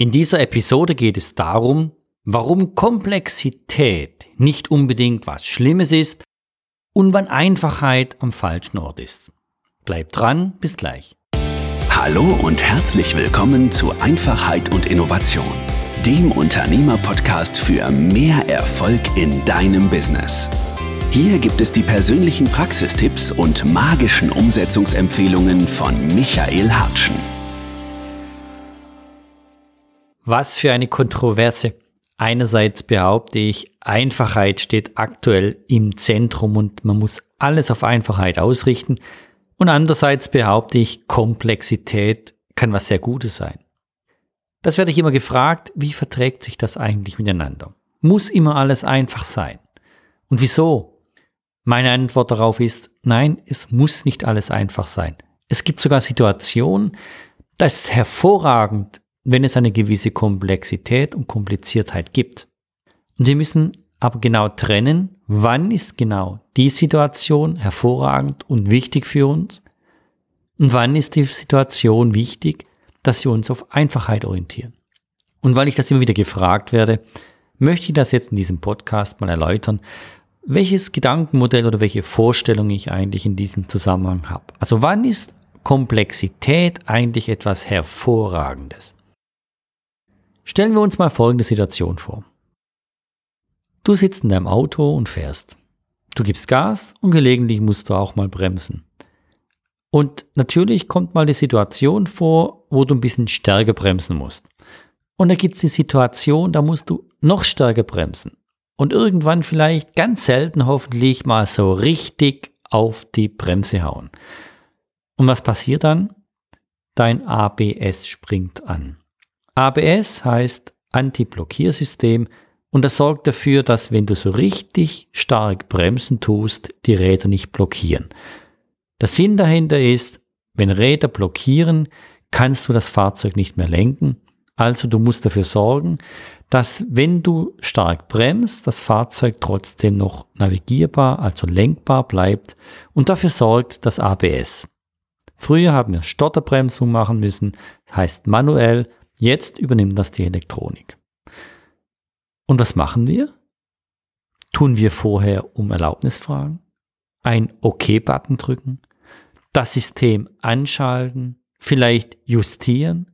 In dieser Episode geht es darum, warum Komplexität nicht unbedingt was Schlimmes ist und wann Einfachheit am falschen Ort ist. Bleibt dran, bis gleich. Hallo und herzlich willkommen zu Einfachheit und Innovation, dem Unternehmerpodcast für mehr Erfolg in deinem Business. Hier gibt es die persönlichen Praxistipps und magischen Umsetzungsempfehlungen von Michael Hartschen. Was für eine Kontroverse. Einerseits behaupte ich, Einfachheit steht aktuell im Zentrum und man muss alles auf Einfachheit ausrichten. Und andererseits behaupte ich, Komplexität kann was sehr Gutes sein. Das werde ich immer gefragt, wie verträgt sich das eigentlich miteinander? Muss immer alles einfach sein? Und wieso? Meine Antwort darauf ist, nein, es muss nicht alles einfach sein. Es gibt sogar Situationen, da ist es hervorragend, wenn es eine gewisse Komplexität und Kompliziertheit gibt. Und wir müssen aber genau trennen, wann ist genau die Situation hervorragend und wichtig für uns und wann ist die Situation wichtig, dass wir uns auf Einfachheit orientieren. Und weil ich das immer wieder gefragt werde, möchte ich das jetzt in diesem Podcast mal erläutern, welches Gedankenmodell oder welche Vorstellung ich eigentlich in diesem Zusammenhang habe. Also wann ist Komplexität eigentlich etwas Hervorragendes? Stellen wir uns mal folgende Situation vor. Du sitzt in deinem Auto und fährst. Du gibst Gas und gelegentlich musst du auch mal bremsen. Und natürlich kommt mal die Situation vor, wo du ein bisschen stärker bremsen musst. Und da gibt es die Situation, da musst du noch stärker bremsen. Und irgendwann vielleicht ganz selten hoffentlich mal so richtig auf die Bremse hauen. Und was passiert dann? Dein ABS springt an. ABS heißt Anti-Blockiersystem und das sorgt dafür, dass wenn du so richtig stark bremsen tust, die Räder nicht blockieren. Der Sinn dahinter ist, wenn Räder blockieren, kannst du das Fahrzeug nicht mehr lenken. Also du musst dafür sorgen, dass wenn du stark bremst, das Fahrzeug trotzdem noch navigierbar, also lenkbar bleibt und dafür sorgt das ABS. Früher haben wir Stotterbremsung machen müssen, heißt manuell, Jetzt übernimmt das die Elektronik. Und was machen wir? Tun wir vorher um Erlaubnis fragen, ein OK-Button drücken, das System anschalten, vielleicht justieren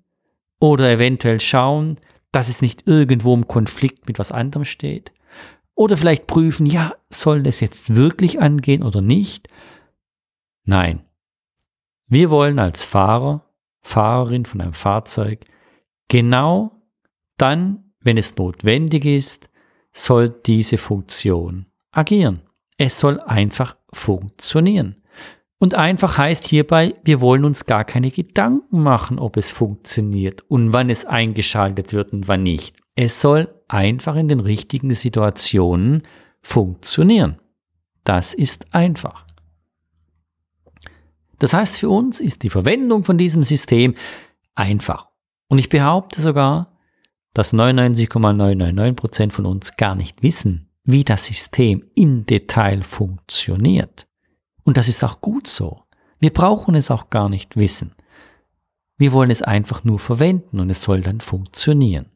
oder eventuell schauen, dass es nicht irgendwo im Konflikt mit was anderem steht. Oder vielleicht prüfen, ja, soll das jetzt wirklich angehen oder nicht? Nein. Wir wollen als Fahrer, Fahrerin von einem Fahrzeug Genau dann, wenn es notwendig ist, soll diese Funktion agieren. Es soll einfach funktionieren. Und einfach heißt hierbei, wir wollen uns gar keine Gedanken machen, ob es funktioniert und wann es eingeschaltet wird und wann nicht. Es soll einfach in den richtigen Situationen funktionieren. Das ist einfach. Das heißt, für uns ist die Verwendung von diesem System einfach. Und ich behaupte sogar, dass 99,999% von uns gar nicht wissen, wie das System im Detail funktioniert. Und das ist auch gut so. Wir brauchen es auch gar nicht wissen. Wir wollen es einfach nur verwenden und es soll dann funktionieren.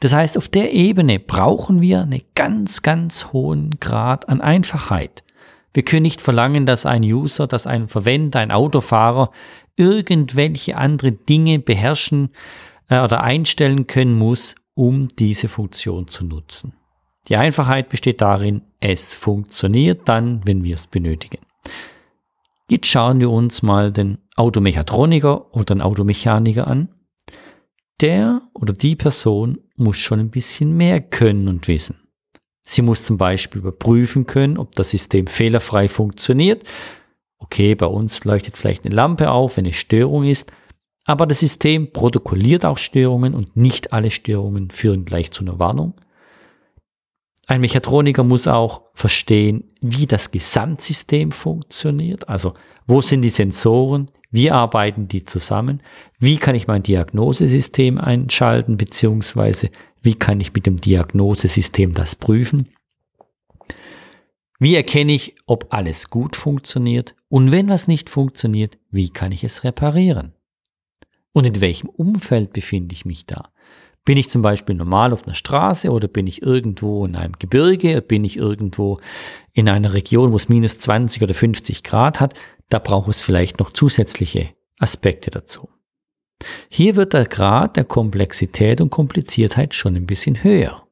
Das heißt, auf der Ebene brauchen wir einen ganz, ganz hohen Grad an Einfachheit. Wir können nicht verlangen, dass ein User, dass ein Verwender, ein Autofahrer irgendwelche andere Dinge beherrschen äh, oder einstellen können muss, um diese Funktion zu nutzen. Die Einfachheit besteht darin, es funktioniert dann, wenn wir es benötigen. Jetzt schauen wir uns mal den Automechatroniker oder den Automechaniker an. Der oder die Person muss schon ein bisschen mehr können und wissen. Sie muss zum Beispiel überprüfen können, ob das System fehlerfrei funktioniert. Okay, bei uns leuchtet vielleicht eine Lampe auf, wenn eine Störung ist, aber das System protokolliert auch Störungen und nicht alle Störungen führen gleich zu einer Warnung. Ein Mechatroniker muss auch verstehen, wie das Gesamtsystem funktioniert, also wo sind die Sensoren, wie arbeiten die zusammen, wie kann ich mein Diagnosesystem einschalten, beziehungsweise wie kann ich mit dem Diagnosesystem das prüfen. Wie erkenne ich, ob alles gut funktioniert? Und wenn was nicht funktioniert, wie kann ich es reparieren? Und in welchem Umfeld befinde ich mich da? Bin ich zum Beispiel normal auf einer Straße oder bin ich irgendwo in einem Gebirge, bin ich irgendwo in einer Region, wo es minus 20 oder 50 Grad hat, da braucht es vielleicht noch zusätzliche Aspekte dazu. Hier wird der Grad der Komplexität und Kompliziertheit schon ein bisschen höher.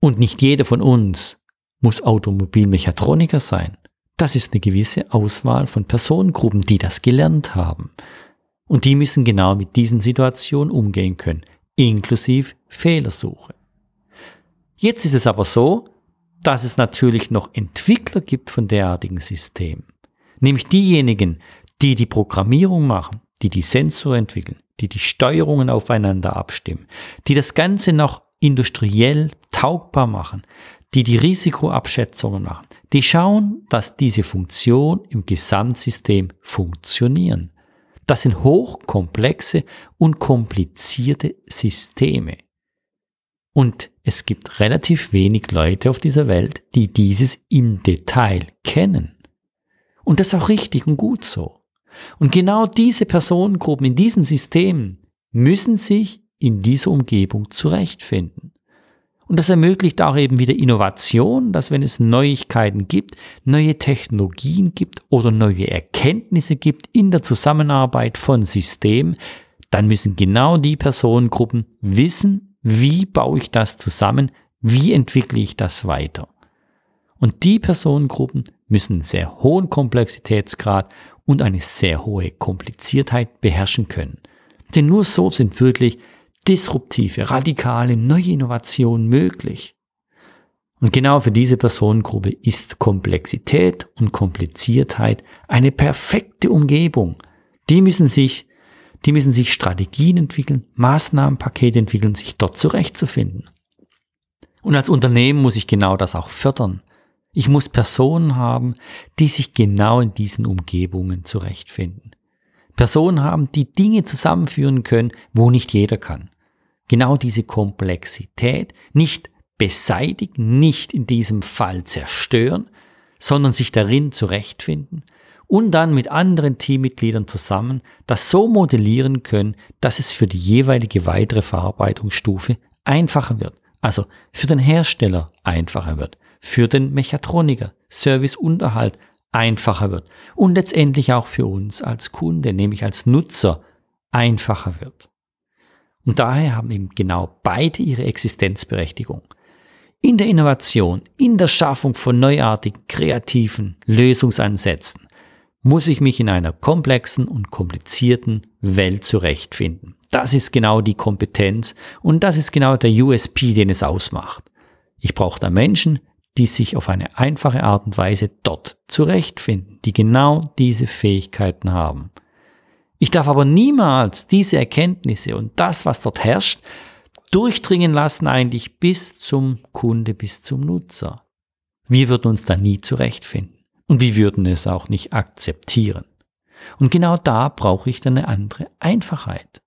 Und nicht jeder von uns muss Automobilmechatroniker sein. Das ist eine gewisse Auswahl von Personengruppen, die das gelernt haben. Und die müssen genau mit diesen Situationen umgehen können inklusive Fehlersuche. Jetzt ist es aber so, dass es natürlich noch Entwickler gibt von derartigen Systemen. Nämlich diejenigen, die die Programmierung machen, die die Sensor entwickeln, die die Steuerungen aufeinander abstimmen, die das Ganze noch industriell taugbar machen, die die Risikoabschätzungen machen, die schauen, dass diese Funktionen im Gesamtsystem funktionieren. Das sind hochkomplexe und komplizierte Systeme. Und es gibt relativ wenig Leute auf dieser Welt, die dieses im Detail kennen. Und das ist auch richtig und gut so. Und genau diese Personengruppen in diesen Systemen müssen sich in dieser Umgebung zurechtfinden. Und das ermöglicht auch eben wieder Innovation, dass wenn es Neuigkeiten gibt, neue Technologien gibt oder neue Erkenntnisse gibt in der Zusammenarbeit von Systemen, dann müssen genau die Personengruppen wissen, wie baue ich das zusammen, wie entwickle ich das weiter. Und die Personengruppen müssen einen sehr hohen Komplexitätsgrad und eine sehr hohe Kompliziertheit beherrschen können. Denn nur so sind wirklich disruptive, radikale, neue Innovationen möglich. Und genau für diese Personengruppe ist Komplexität und Kompliziertheit eine perfekte Umgebung. Die müssen sich, die müssen sich Strategien entwickeln, Maßnahmenpakete entwickeln, sich dort zurechtzufinden. Und als Unternehmen muss ich genau das auch fördern. Ich muss Personen haben, die sich genau in diesen Umgebungen zurechtfinden. Personen haben, die Dinge zusammenführen können, wo nicht jeder kann genau diese Komplexität nicht beseitigen, nicht in diesem Fall zerstören, sondern sich darin zurechtfinden und dann mit anderen Teammitgliedern zusammen das so modellieren können, dass es für die jeweilige weitere Verarbeitungsstufe einfacher wird. Also für den Hersteller einfacher wird, für den Mechatroniker, Serviceunterhalt einfacher wird und letztendlich auch für uns als Kunde, nämlich als Nutzer einfacher wird. Und daher haben eben genau beide ihre Existenzberechtigung. In der Innovation, in der Schaffung von neuartigen, kreativen Lösungsansätzen muss ich mich in einer komplexen und komplizierten Welt zurechtfinden. Das ist genau die Kompetenz und das ist genau der USP, den es ausmacht. Ich brauche da Menschen, die sich auf eine einfache Art und Weise dort zurechtfinden, die genau diese Fähigkeiten haben. Ich darf aber niemals diese Erkenntnisse und das, was dort herrscht, durchdringen lassen eigentlich bis zum Kunde, bis zum Nutzer. Wir würden uns da nie zurechtfinden und wir würden es auch nicht akzeptieren. Und genau da brauche ich dann eine andere Einfachheit.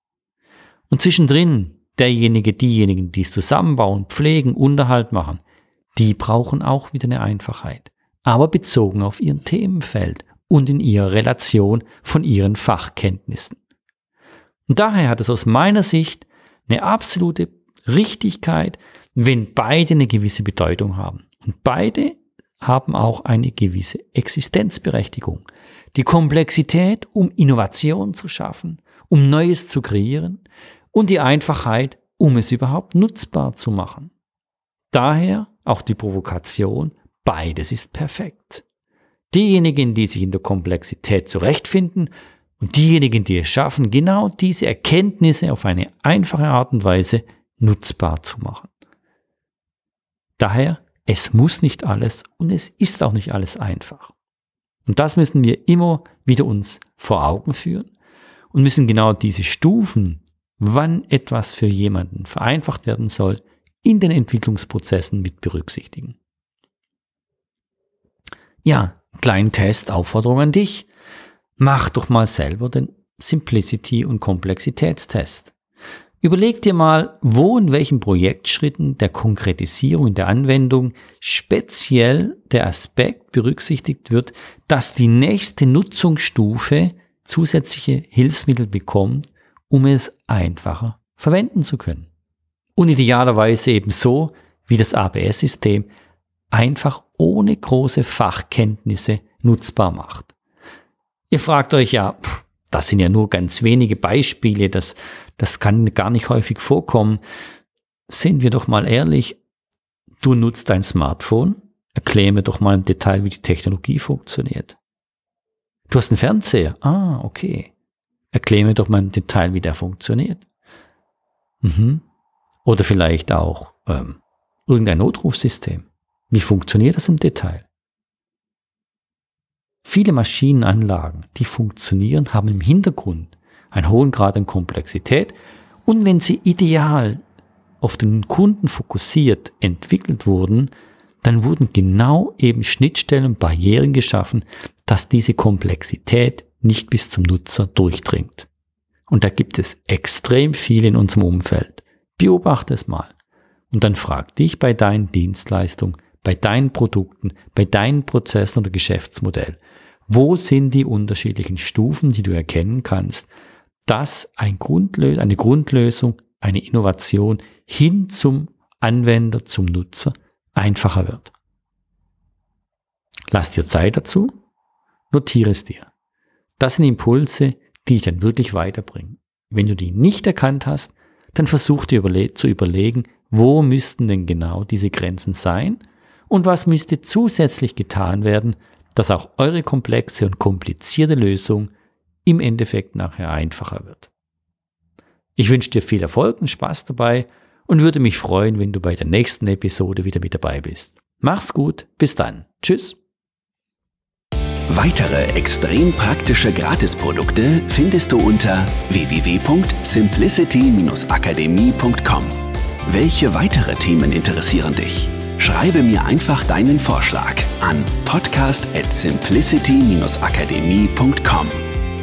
Und zwischendrin derjenige, diejenigen, die es zusammenbauen, pflegen, Unterhalt machen, die brauchen auch wieder eine Einfachheit, aber bezogen auf ihren Themenfeld und in ihrer Relation von ihren Fachkenntnissen. Und daher hat es aus meiner Sicht eine absolute Richtigkeit, wenn beide eine gewisse Bedeutung haben. Und beide haben auch eine gewisse Existenzberechtigung. Die Komplexität, um Innovation zu schaffen, um Neues zu kreieren und die Einfachheit, um es überhaupt nutzbar zu machen. Daher auch die Provokation, beides ist perfekt. Diejenigen, die sich in der Komplexität zurechtfinden und diejenigen, die es schaffen, genau diese Erkenntnisse auf eine einfache Art und Weise nutzbar zu machen. Daher, es muss nicht alles und es ist auch nicht alles einfach. Und das müssen wir immer wieder uns vor Augen führen und müssen genau diese Stufen, wann etwas für jemanden vereinfacht werden soll, in den Entwicklungsprozessen mit berücksichtigen. Ja, kleinen Test, Aufforderung an dich. Mach doch mal selber den Simplicity- und Komplexitätstest. Überleg dir mal, wo in welchen Projektschritten der Konkretisierung der Anwendung speziell der Aspekt berücksichtigt wird, dass die nächste Nutzungsstufe zusätzliche Hilfsmittel bekommt, um es einfacher verwenden zu können. Und idealerweise eben so, wie das ABS-System einfach ohne große Fachkenntnisse nutzbar macht. Ihr fragt euch ja, das sind ja nur ganz wenige Beispiele, das, das kann gar nicht häufig vorkommen. Sind wir doch mal ehrlich, du nutzt dein Smartphone, erklär mir doch mal im Detail, wie die Technologie funktioniert. Du hast einen Fernseher, ah, okay. Erklär mir doch mal im Detail, wie der funktioniert. Mhm. Oder vielleicht auch ähm, irgendein Notrufsystem. Wie funktioniert das im Detail? Viele Maschinenanlagen, die funktionieren, haben im Hintergrund einen hohen Grad an Komplexität und wenn sie ideal auf den Kunden fokussiert entwickelt wurden, dann wurden genau eben Schnittstellen und Barrieren geschaffen, dass diese Komplexität nicht bis zum Nutzer durchdringt. Und da gibt es extrem viel in unserem Umfeld. Beobachte es mal. Und dann frag dich bei deinen Dienstleistungen, bei deinen Produkten, bei deinen Prozessen oder Geschäftsmodell, wo sind die unterschiedlichen Stufen, die du erkennen kannst, dass ein Grundlö eine Grundlösung, eine Innovation hin zum Anwender, zum Nutzer einfacher wird. Lass dir Zeit dazu, notiere es dir. Das sind Impulse, die dich dann wirklich weiterbringen. Wenn du die nicht erkannt hast, dann versuch dir überle zu überlegen, wo müssten denn genau diese Grenzen sein und was müsste zusätzlich getan werden, dass auch eure komplexe und komplizierte Lösung im Endeffekt nachher einfacher wird. Ich wünsche dir viel Erfolg und Spaß dabei und würde mich freuen, wenn du bei der nächsten Episode wieder mit dabei bist. Mach's gut, bis dann. Tschüss. Weitere extrem praktische Gratisprodukte findest du unter www.simplicity-akademie.com. Welche weitere Themen interessieren dich? Schreibe mir einfach deinen Vorschlag an podcast at simplicity-akademie.com.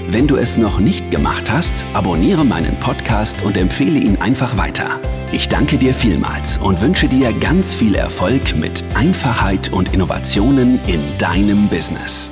Wenn du es noch nicht gemacht hast, abonniere meinen Podcast und empfehle ihn einfach weiter. Ich danke dir vielmals und wünsche dir ganz viel Erfolg mit Einfachheit und Innovationen in deinem Business.